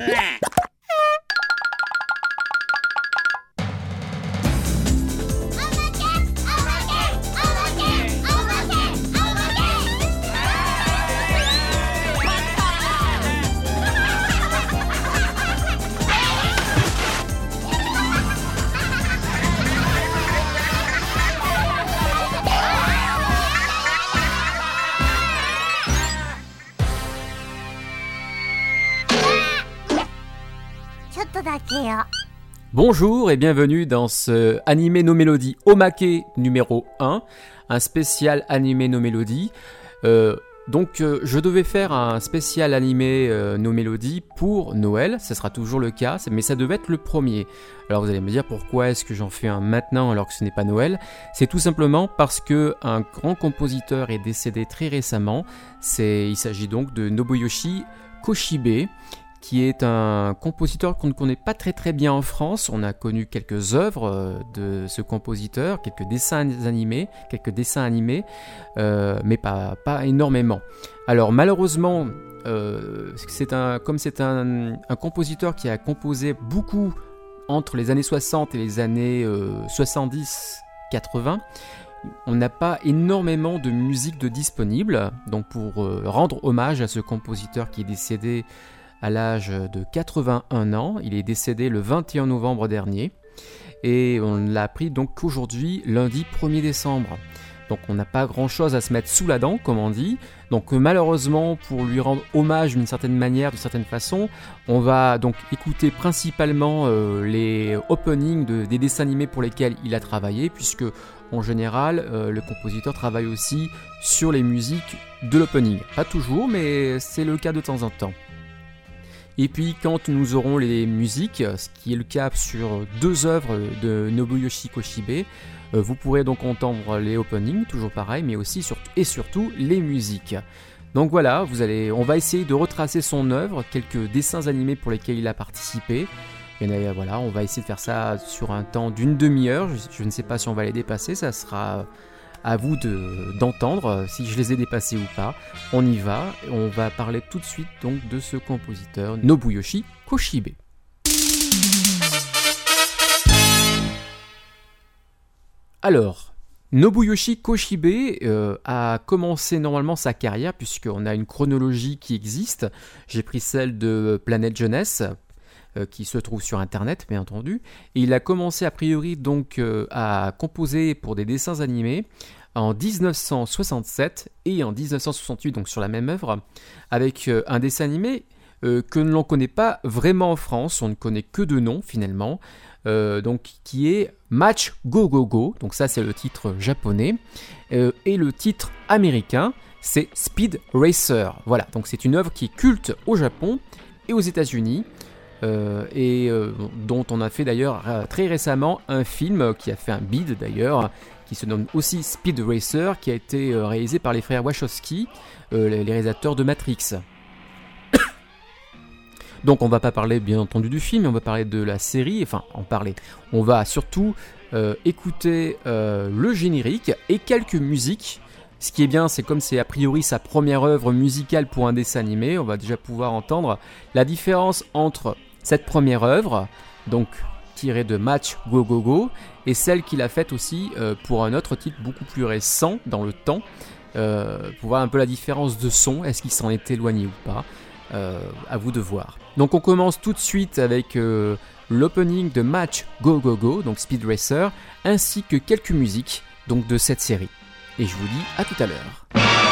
Yeah. Bonjour et bienvenue dans ce Animé No Mélodies Omake numéro 1, un spécial Animé No Mélodies. Euh, donc euh, je devais faire un spécial animé euh, No Mélodies pour Noël, ce sera toujours le cas, mais ça devait être le premier. Alors vous allez me dire pourquoi est-ce que j'en fais un maintenant alors que ce n'est pas Noël? C'est tout simplement parce que un grand compositeur est décédé très récemment. il s'agit donc de Nobuyoshi Koshibe qui est un compositeur qu'on ne connaît pas très très bien en France. On a connu quelques œuvres euh, de ce compositeur, quelques dessins animés, quelques dessins animés, euh, mais pas, pas énormément. Alors malheureusement, euh, c'est un, comme c'est un, compositeur qui a composé beaucoup entre les années 60 et les années 70-80, on n'a pas énormément de musique de disponible. Donc pour rendre hommage à ce compositeur qui est décédé à l'âge de 81 ans. Il est décédé le 21 novembre dernier. Et on l'a appris donc aujourd'hui, lundi 1er décembre. Donc on n'a pas grand chose à se mettre sous la dent, comme on dit. Donc malheureusement, pour lui rendre hommage d'une certaine manière, d'une certaine façon, on va donc écouter principalement euh, les openings des dessins animés pour lesquels il a travaillé, puisque en général, euh, le compositeur travaille aussi sur les musiques de l'opening. Pas toujours, mais c'est le cas de temps en temps. Et puis quand nous aurons les musiques, ce qui est le cas sur deux œuvres de Nobuyoshi Koshibe, euh, vous pourrez donc entendre les openings, toujours pareil, mais aussi et surtout les musiques. Donc voilà, vous allez, on va essayer de retracer son œuvre, quelques dessins animés pour lesquels il a participé. Et voilà, on va essayer de faire ça sur un temps d'une demi-heure. je, ne sais pas si on va les dépasser, ça sera à vous d'entendre euh, si je les ai dépassés ou pas. On y va, on va parler tout de suite donc de ce compositeur Nobuyoshi Koshibe. Alors, Nobuyoshi Koshibe euh, a commencé normalement sa carrière, puisqu'on a une chronologie qui existe. J'ai pris celle de Planète Jeunesse, euh, qui se trouve sur internet bien entendu. Et il a commencé a priori donc euh, à composer pour des dessins animés en 1967 et en 1968 donc sur la même œuvre avec euh, un dessin animé que l'on ne connaît pas vraiment en France, on ne connaît que de nom finalement, donc qui est Match Go Go Go, donc ça c'est le titre japonais, et le titre américain c'est Speed Racer. Voilà, donc c'est une œuvre qui est culte au Japon et aux États-Unis. Euh, et euh, dont on a fait d'ailleurs euh, très récemment un film qui a fait un bid d'ailleurs, qui se nomme aussi Speed Racer, qui a été réalisé par les frères Wachowski, les réalisateurs de Matrix. Donc on va pas parler bien entendu du film, on va parler de la série, enfin en parler. On va surtout écouter le générique et quelques musiques. Ce qui est bien, c'est comme c'est a priori sa première œuvre musicale pour un dessin animé, on va déjà pouvoir entendre la différence entre cette première œuvre, donc tirée de Match Go Go Go, et celle qu'il a faite aussi euh, pour un autre titre beaucoup plus récent dans le temps, euh, pour voir un peu la différence de son, est-ce qu'il s'en est éloigné ou pas, euh, à vous de voir. Donc on commence tout de suite avec l'opening de Match Go Go Go, donc Speed Racer, ainsi que quelques musiques de cette série. Et je vous dis à tout à l'heure.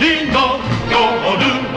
Lindo, Gordu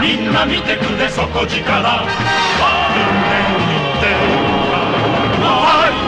みんな見てくれ底力。あるに言ってるな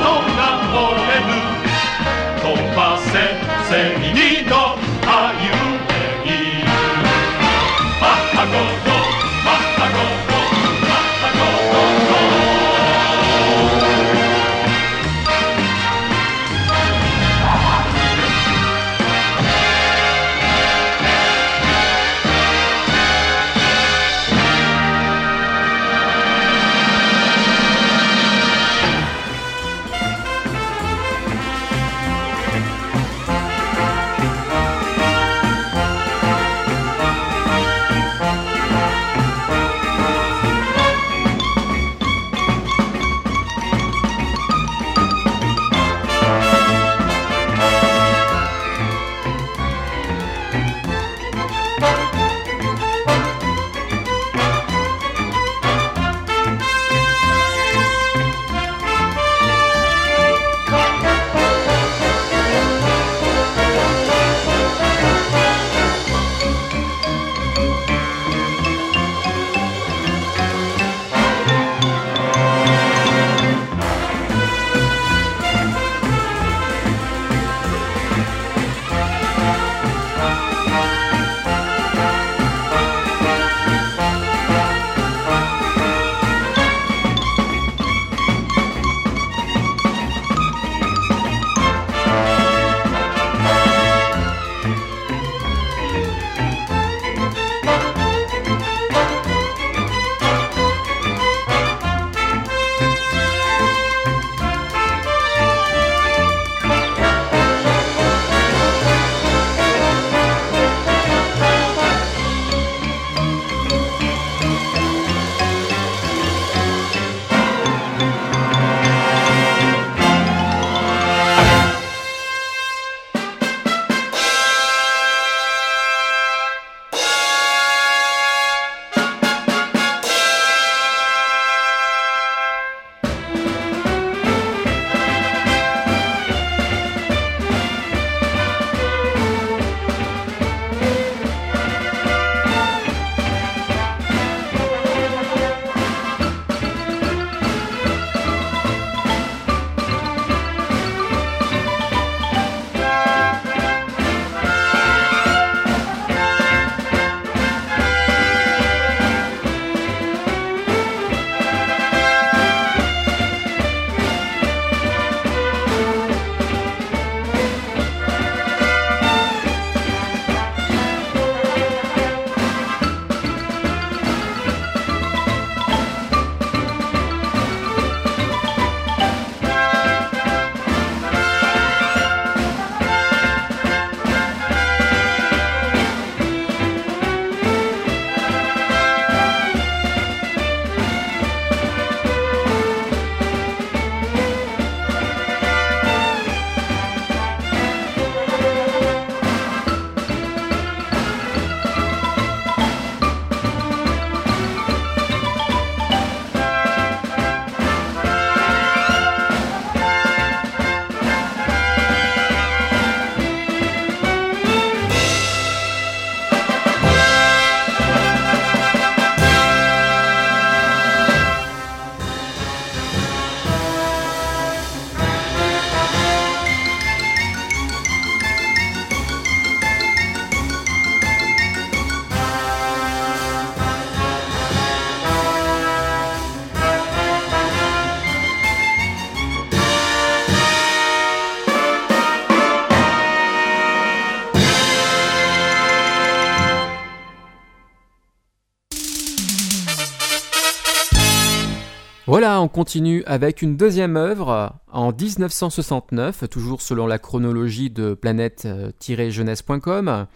Voilà, on continue avec une deuxième œuvre en 1969, toujours selon la chronologie de planète-jeunesse.com.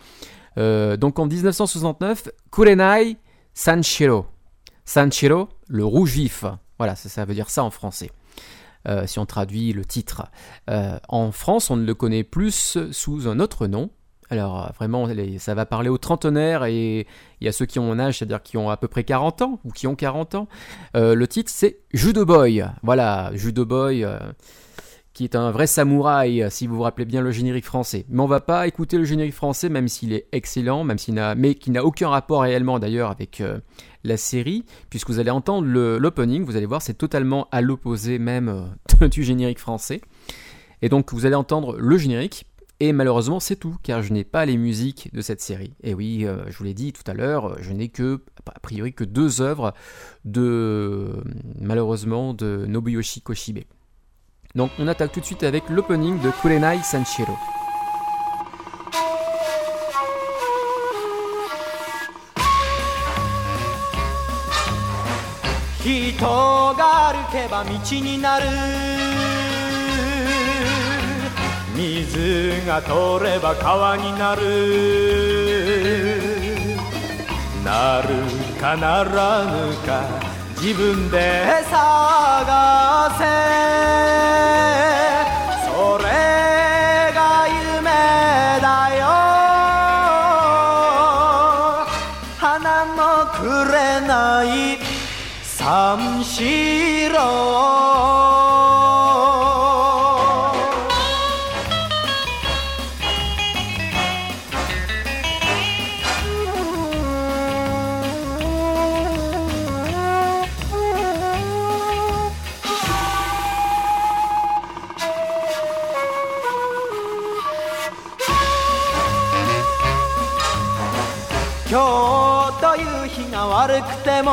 Euh, donc en 1969, Kurenai Sanshiro. Sanshiro, le rouge vif. Voilà, ça, veut dire ça en français. Euh, si on traduit le titre. Euh, en France, on ne le connaît plus sous un autre nom. Alors euh, vraiment, ça va parler aux trentenaires et il y a ceux qui ont mon âge, c'est-à-dire qui ont à peu près 40 ans ou qui ont 40 ans. Euh, le titre c'est Judo Boy. Voilà, Judo Boy. euh, qui est un vrai samouraï, si vous vous rappelez bien le générique français. Mais on va pas écouter le générique français, même s'il est excellent, même s'il n'a, mais qui n'a aucun rapport réellement d'ailleurs avec la série, puisque vous allez entendre l'opening, vous allez voir, c'est totalement à l'opposé même du générique français. Et donc vous allez entendre le générique, et malheureusement, c'est tout, car je n'ai pas les musiques de cette série. Et oui, euh, je vous l'ai dit tout à l'heure, je n'ai que, a priori, que deux œuvres de, malheureusement, de Nobuyoshi Koshibe. Donc on attaque tout de suite avec l'opening de Kurenai Sanshiro. 水が通れば川になる。なるかならぬか自分で探せ。それが夢だよ。花もくれない三四郎。も。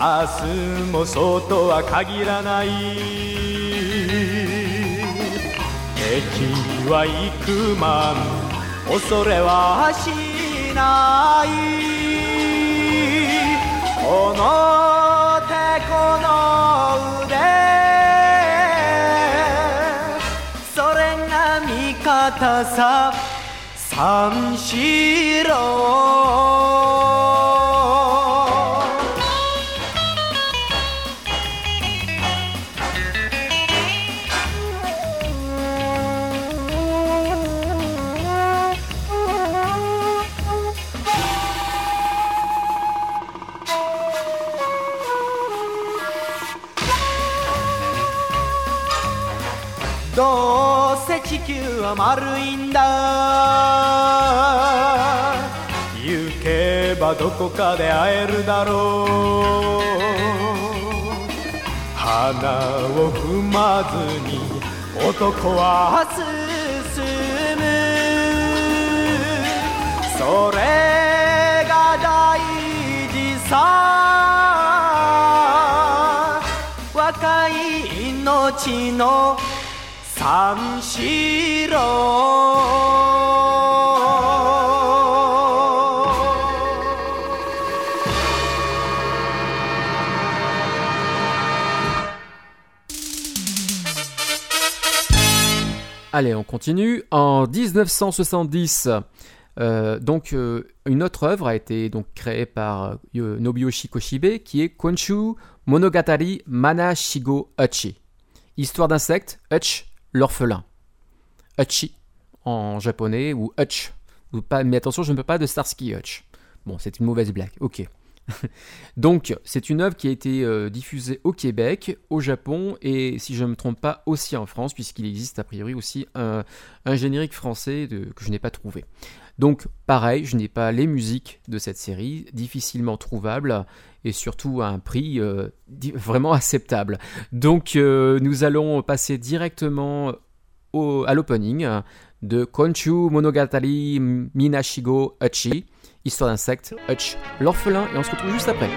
明日もそうとは限らない。敵は幾万恐れはしない。この手この腕。それが味方さ。三四郎どうせ地球は丸いんだ。行けばどこかで会えるだろう。花を踏まずに男は進む。それが大事さ。若い命の Allez, on continue. En 1970, euh, donc euh, une autre œuvre a été donc créée par euh, Nobuyoshi Koshibe qui est Konshu Monogatari Mana Shigo Uchi. Histoire d'insectes, Uchi l'orphelin. Uchi en japonais ou Hutch. mais attention, je ne peux pas de Starsky Hutch. Bon, c'est une mauvaise blague, ok. Donc, c'est une œuvre qui a été euh, diffusée au Québec, au Japon et, si je ne me trompe pas, aussi en France, puisqu'il existe a priori aussi un, générique français que je n'ai pas trouvé. Donc, pareil, je n'ai pas les musiques de cette série, difficilement trouvables et surtout à un prix euh, vraiment acceptable. Donc, euh, nous allons passer directement à l'opening de Konchu Monogatari Minashigo Uchi, histoire d'insectes, Hutch l'orphelin, et on se retrouve juste après.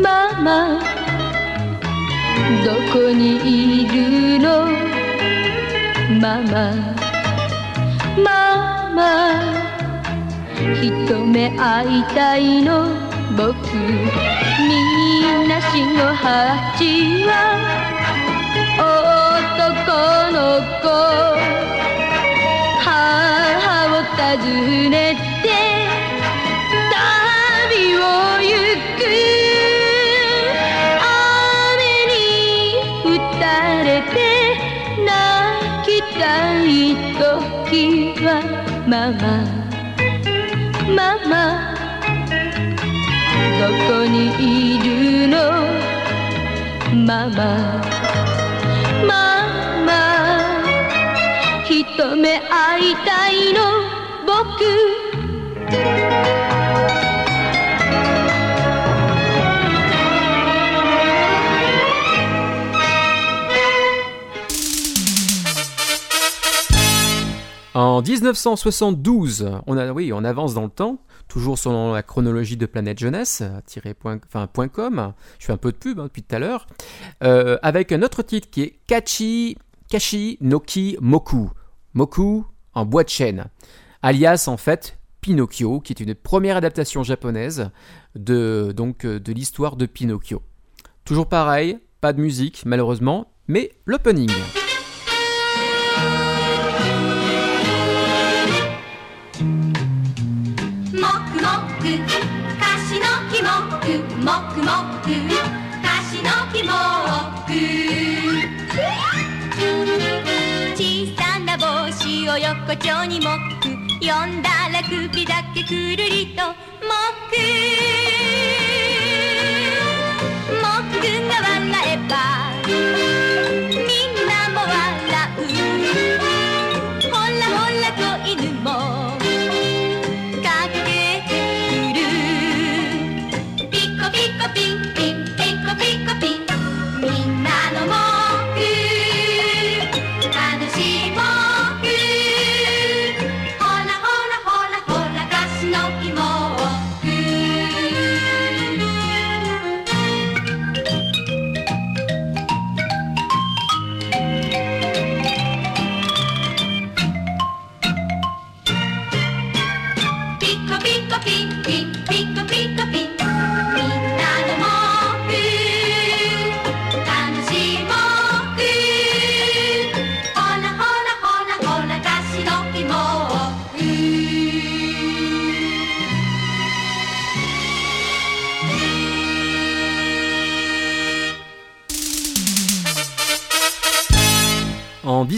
Mama, どこにいるの？ママママ一目会いたいの？僕みんなしご八は男の子母を訪ねてに打たれて泣きたい時ママ。ママ。どこにいるの？ママ。ママ。一目会いたいの？僕。1972, on, a, oui, on avance dans le temps, toujours selon la chronologie de Planète Jeunesse, point, point .com, je fais un peu de pub hein, depuis tout à l'heure, euh, avec un autre titre qui est Kachi, Kashi Noki Moku. Moku en bois de chêne, alias en fait Pinocchio, qui est une première adaptation japonaise de, donc, de l'histoire de Pinocchio. Toujours pareil, pas de musique malheureusement, mais l'opening. もくもくもくカシの木もく。小さな帽子を横丁にもく。よんだら首だけくるりともく。もくが笑えば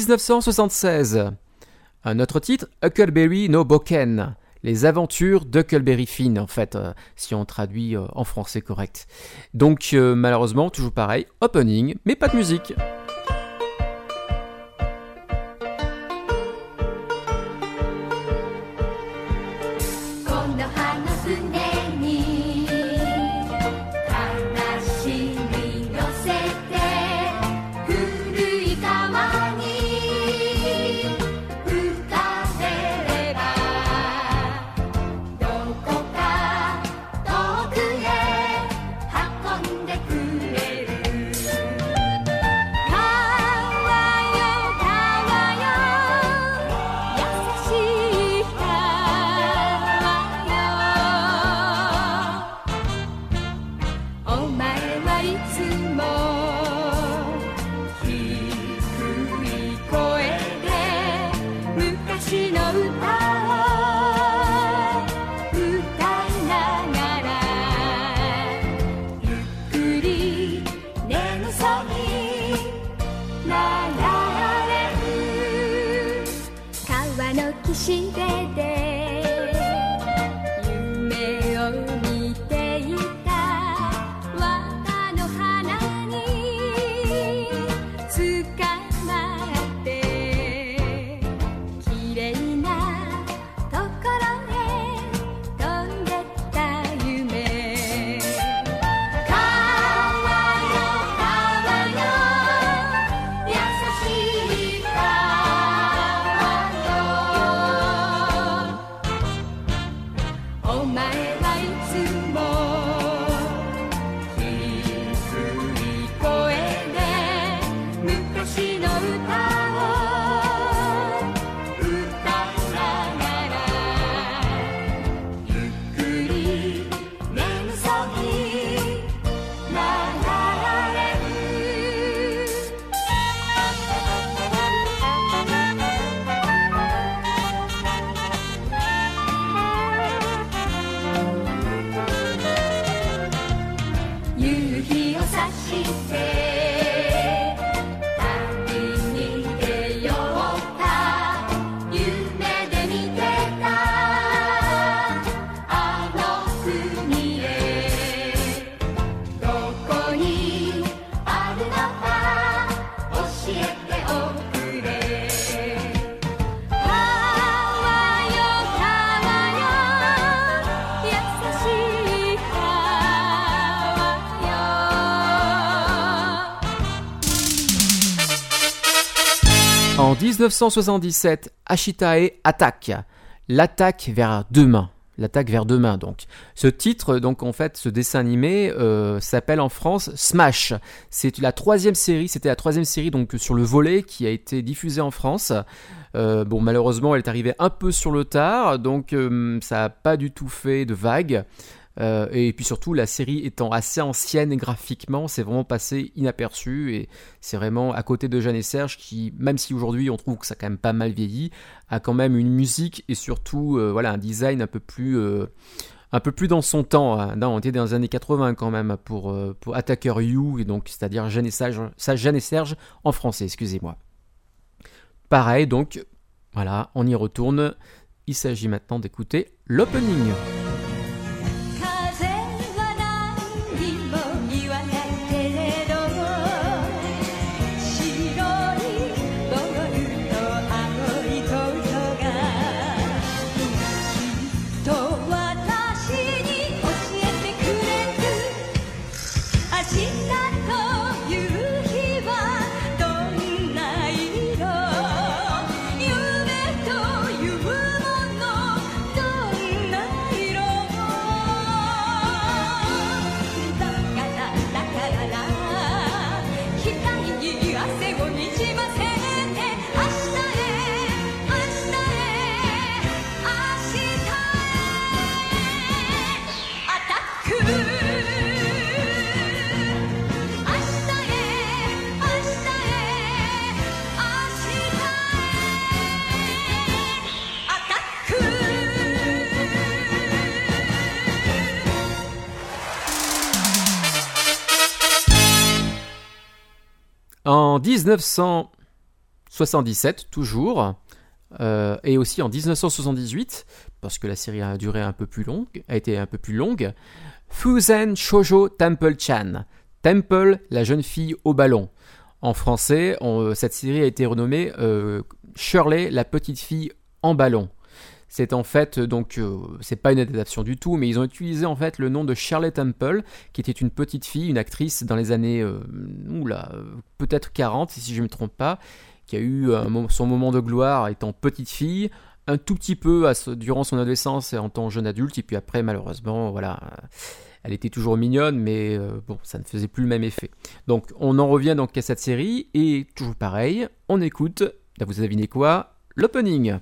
1976, un autre titre, Huckleberry no Boken. Les aventures d'Huckleberry Finn, en fait, euh, si on traduit euh, en français correct. Donc, euh, malheureusement, toujours pareil, opening, mais pas de musique.「1977, Ashitae attaque. L'attaque vers demain. L'attaque vers demain, donc. Ce titre, donc en fait, ce dessin animé euh, s'appelle en France Smash. C'est la troisième série, c'était la troisième série donc sur le volet qui a été diffusée en France. Euh, bon, malheureusement, elle est arrivée un peu sur le tard, donc euh, ça n'a pas du tout fait de vague. Euh, et puis surtout, la série étant assez ancienne graphiquement, c'est vraiment passé inaperçu. Et c'est vraiment à côté de Jeanne et Serge qui, même si aujourd'hui on trouve que ça a quand même pas mal vieilli, a quand même une musique et surtout euh, voilà, un design un peu plus. euh, un peu plus dans son temps, hein. On était dans les années 80 quand même pour, pour Attacker You, et donc c'est-à-dire Jeanne et Serge, Jeanne et Serge en français, excusez-moi. Pareil, donc voilà, on y retourne. Il s'agit maintenant d'écouter l'opening. 1977, toujours, euh, et aussi en 1978, parce que la série a duré un peu plus longue, a été un peu plus longue, Fuzen Shoujo Temple-chan. Temple, la jeune fille au ballon. En français, on- cette série a été renommée euh, Shirley, la petite fille en ballon. C'est en fait donc euh, c'est pas une adaptation du tout, mais ils ont utilisé en fait le nom de Shirley Temple, qui était une petite fille, une actrice dans les années euh, oula, euh, peut-être 40 si je ne me trompe pas, qui a eu mo- son moment de gloire étant petite fille, un tout petit peu durant son adolescence et en tant que jeune adulte, et puis après malheureusement voilà, euh, elle était toujours mignonne, mais euh, bon ça ne faisait plus le même effet. Donc on en revient donc à cette série et toujours pareil, on écoute, là, vous deviné quoi, l'opening.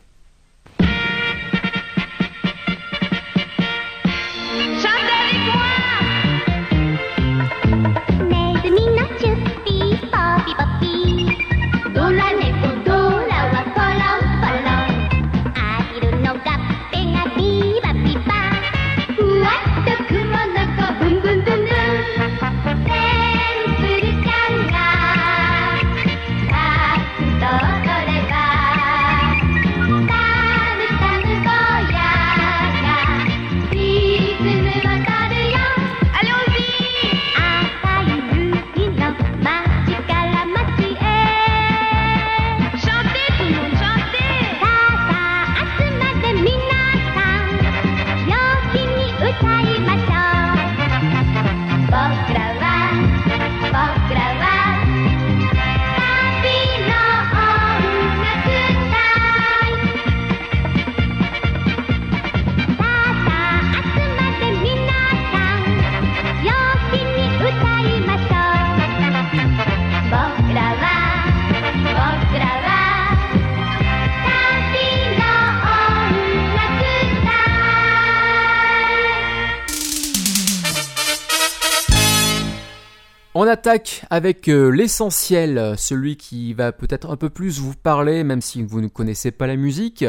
On attaque avec euh, l'essentiel, celui qui va peut-être un peu plus vous parler, même si vous ne connaissez pas la musique.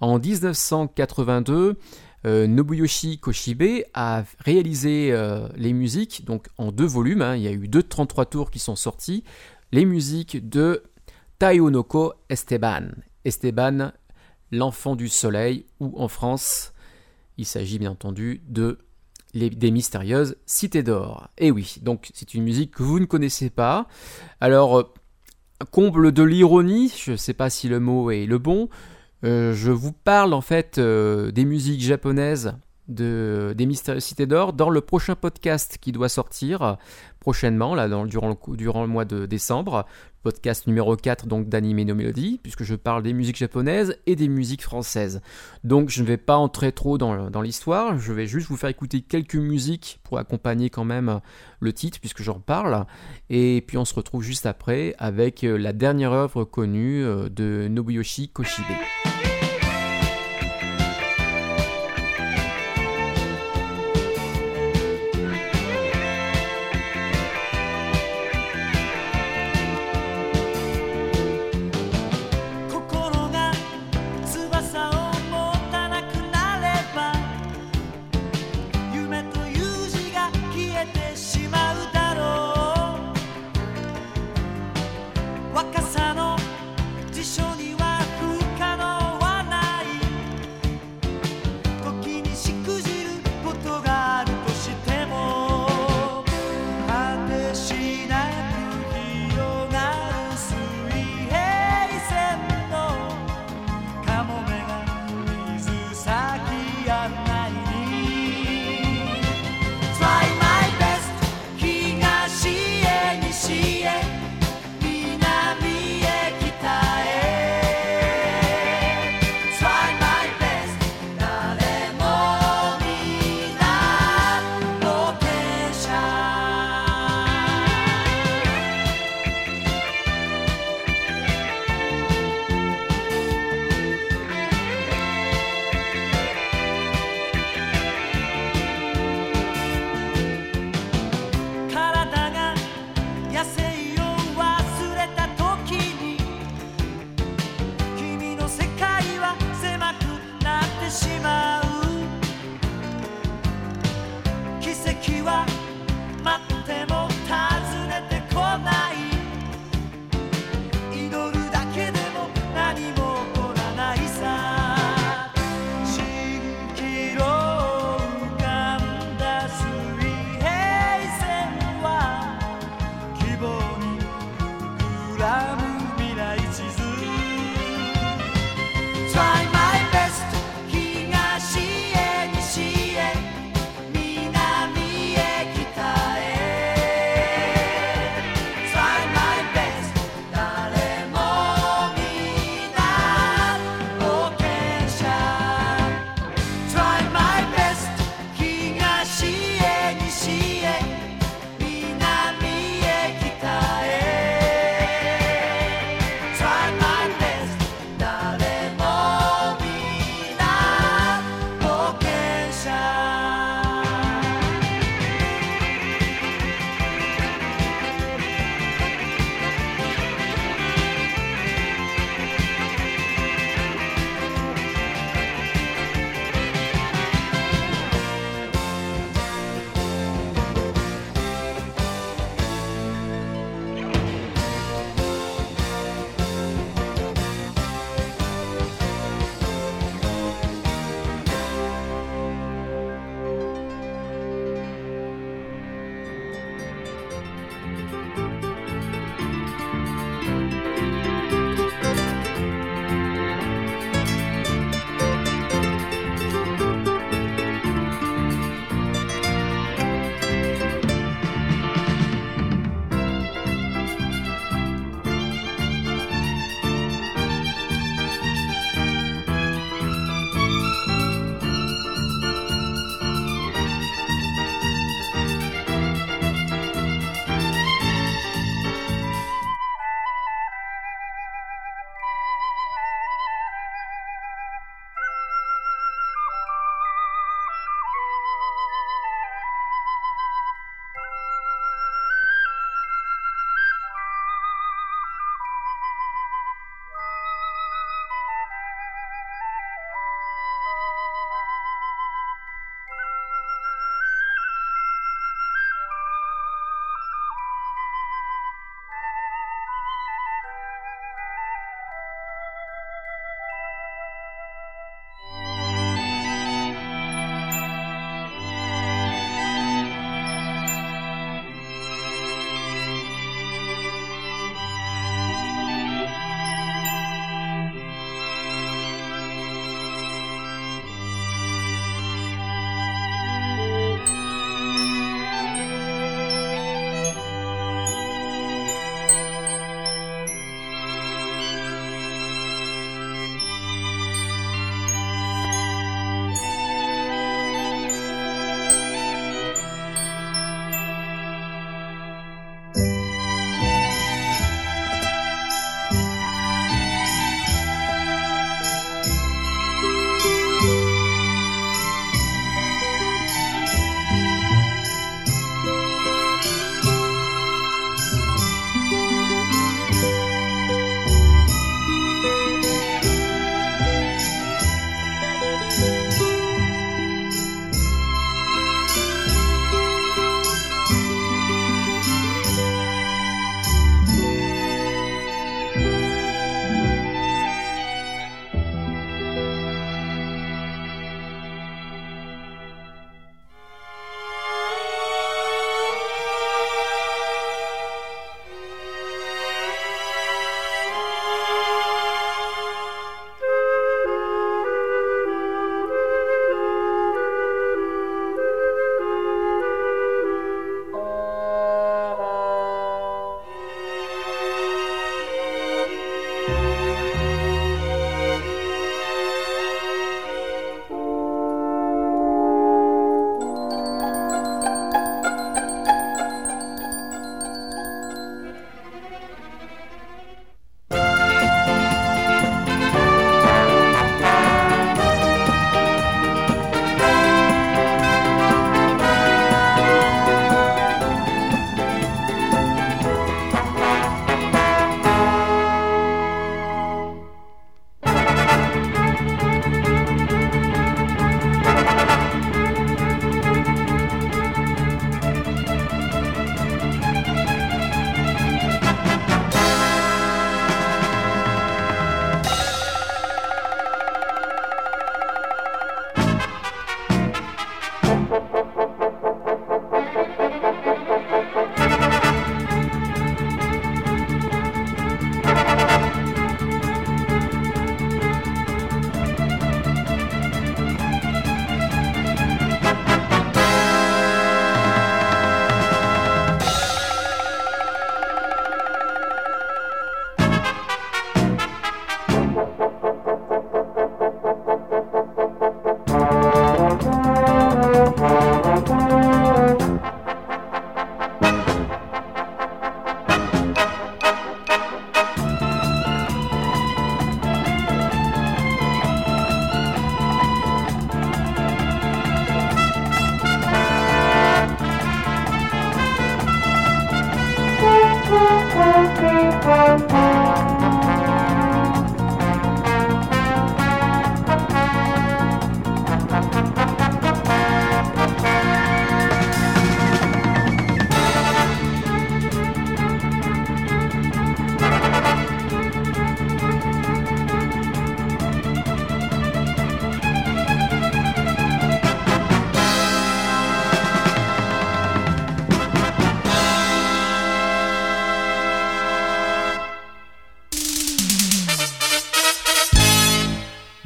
En 1982, euh, Nobuyoshi Koshibe a réalisé euh, les musiques, donc en deux volumes. hein. il y a eu deux 33 tours qui sont sortis. Les musiques de Taionoko Esteban. Esteban, l'enfant du soleil, ou en France, il s'agit bien entendu de les, des mystérieuses cités d'or. Et oui, donc c'est une musique que vous ne connaissez pas. Alors, euh, comble de l'ironie, je ne sais pas si le mot est le bon, euh, je vous parle en fait euh, des musiques japonaises de, des mystérieuses cités d'or dans le prochain podcast qui doit sortir prochainement, là, dans, durant, le, durant le mois de décembre, podcast numéro 4 donc d'anime nos mélodies, puisque je parle des musiques japonaises et des musiques françaises. Donc je ne vais pas entrer trop dans, dans l'histoire, je vais juste vous faire écouter quelques musiques pour accompagner quand même le titre, puisque j'en parle. Et puis on se retrouve juste après avec euh, la dernière œuvre connue euh, de Nobuyoshi Koshibe.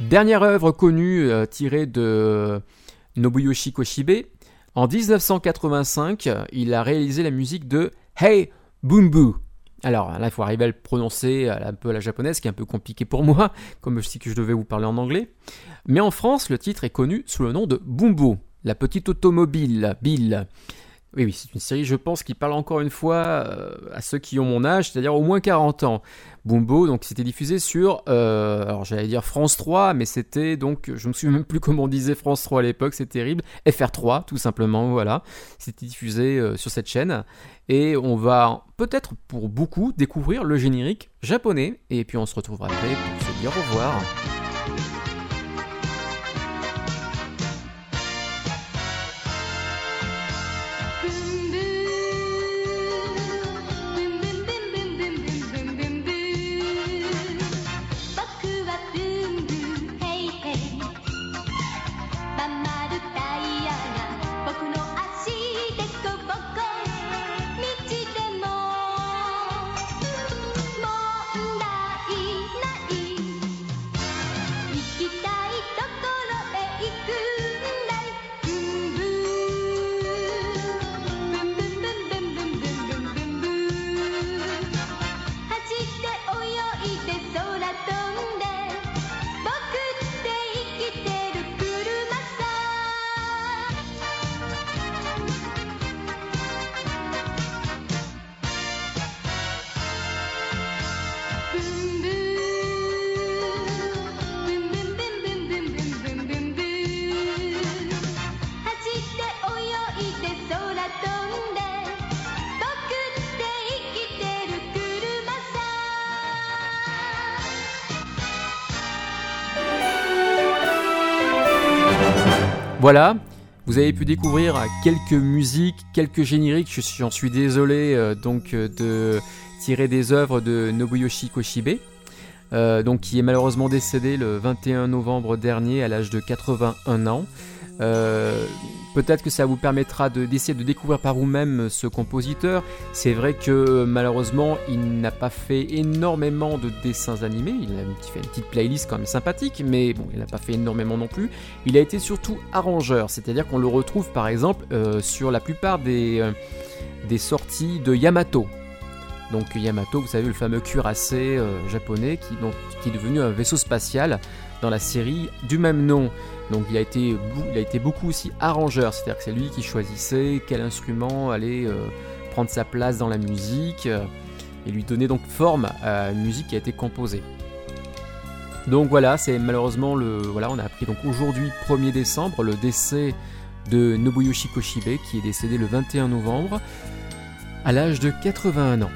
Dernière œuvre connue euh, tirée de Nobuyoshi Koshibe. En 1985, il a réalisé la musique de Hey Boom Alors là, il faut arriver à le prononcer un peu la japonaise, qui est un peu compliqué pour moi, comme je sais que je devais vous parler en anglais. Mais en France, le titre est connu sous le nom de Bumbo, la petite automobile, Bill. Oui, oui, c'est une série, je pense, qui parle encore une fois euh, à ceux qui ont mon âge, c'est-à-dire au moins 40 ans. Bumbo, donc c'était diffusé sur, euh, alors j'allais dire France 3, mais c'était donc, je me souviens même plus comment on disait France 3 à l'époque, c'est terrible, FR3 tout simplement, voilà. C'était diffusé euh, sur cette chaîne. Et on va peut-être pour beaucoup découvrir le générique japonais. Et puis on se retrouvera après pour se dire au revoir. Voilà, vous avez pu découvrir quelques musiques, quelques génériques. J'en suis désolé euh, donc euh, de tirer des œuvres de Nobuyoshi Koshibe, euh, qui est malheureusement décédé le 21 novembre dernier à l'âge de 81 ans. Euh, Peut-être que ça vous permettra de- d'essayer de, découvrir par vous-même ce compositeur. C'est vrai que malheureusement, il n'a pas fait énormément de dessins animés. Il a fait une petite playlist quand même sympathique, mais bon, il n'a pas fait énormément non plus. Il a été surtout arrangeur, c'est-à-dire qu'on le retrouve par exemple euh, sur la plupart des, euh, des sorties de Yamato. Donc Yamato, vous savez, le fameux cuirassé japonais qui est devenu un vaisseau spatial dans la série du même nom. Donc il a été, beaucoup aussi arrangeur, c'est-à-dire que c'est lui qui choisissait quel instrument allait euh, prendre sa place dans la musique euh, et lui donner donc forme à une musique qui a été composée. Donc voilà, c'est malheureusement le. Voilà, on a appris donc aujourd'hui, 1er décembre, le décès de Nobuyoshi Koshibe, qui est décédé le 21 novembre, à l'âge de 81 ans.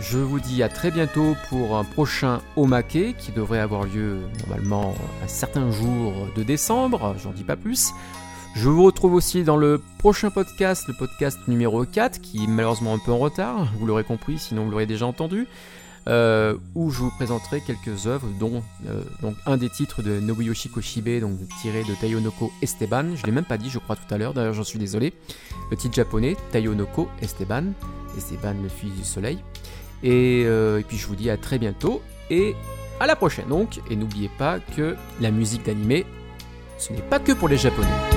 Je vous dis à très bientôt pour un prochain Omake qui devrait avoir lieu normalement un certain jour de décembre, j'en dis pas plus. Je vous retrouve aussi dans le prochain podcast, le podcast numéro 4, qui est malheureusement un peu en retard, vous l'aurez compris, sinon vous l'aurez déjà entendu euh, où je vous présenterai quelques œuvres, dont euh, un des titres de Nobuyoshi Koshibe, donc tiré de Tayonoko Esteban. Je l'ai même pas dit, je crois tout à l'heure. D'ailleurs, j'en suis désolé. Le titre japonais, Tayonoko Esteban, Esteban le fils du soleil. Et, euh, et puis je vous dis à très bientôt et à la prochaine donc. Et n'oubliez pas que la musique d'animé, ce n'est pas que pour les japonais.